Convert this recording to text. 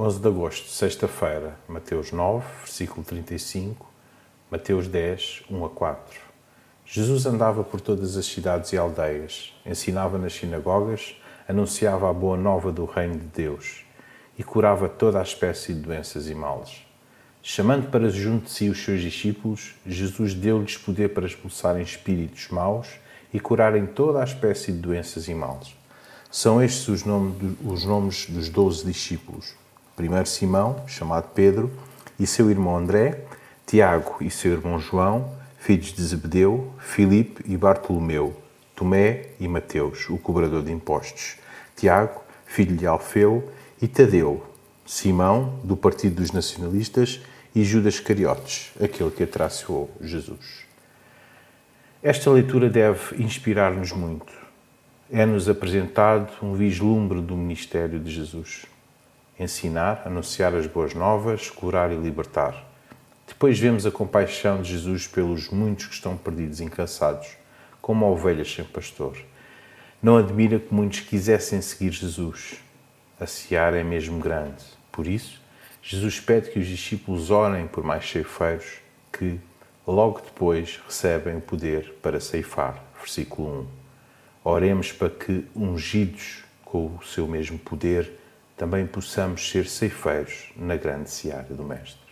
11 de agosto, sexta-feira, Mateus 9, versículo 35, Mateus 10, 1 a 4. Jesus andava por todas as cidades e aldeias, ensinava nas sinagogas, anunciava a boa nova do reino de Deus e curava toda a espécie de doenças e males. Chamando para junto de si os seus discípulos, Jesus deu-lhes poder para expulsarem espíritos maus e curarem toda a espécie de doenças e males. São estes os nomes, os nomes dos doze discípulos primeiro Simão, chamado Pedro, e seu irmão André, Tiago e seu irmão João, filhos de Zebedeu, Filipe e Bartolomeu, Tomé e Mateus, o cobrador de impostos, Tiago, filho de Alfeu, e Tadeu, Simão, do partido dos nacionalistas, e Judas Cariotes, aquele que atraciou Jesus. Esta leitura deve inspirar-nos muito. É-nos apresentado um vislumbre do ministério de Jesus ensinar, anunciar as boas novas, curar e libertar. Depois vemos a compaixão de Jesus pelos muitos que estão perdidos e cansados, como ovelhas sem pastor. Não admira que muitos quisessem seguir Jesus. A seara é mesmo grande. Por isso, Jesus pede que os discípulos orem por mais ceifeiros que, logo depois, recebem o poder para ceifar. Versículo 1. Oremos para que, ungidos com o seu mesmo poder, também possamos ser ceifeiros na grande seara do Mestre.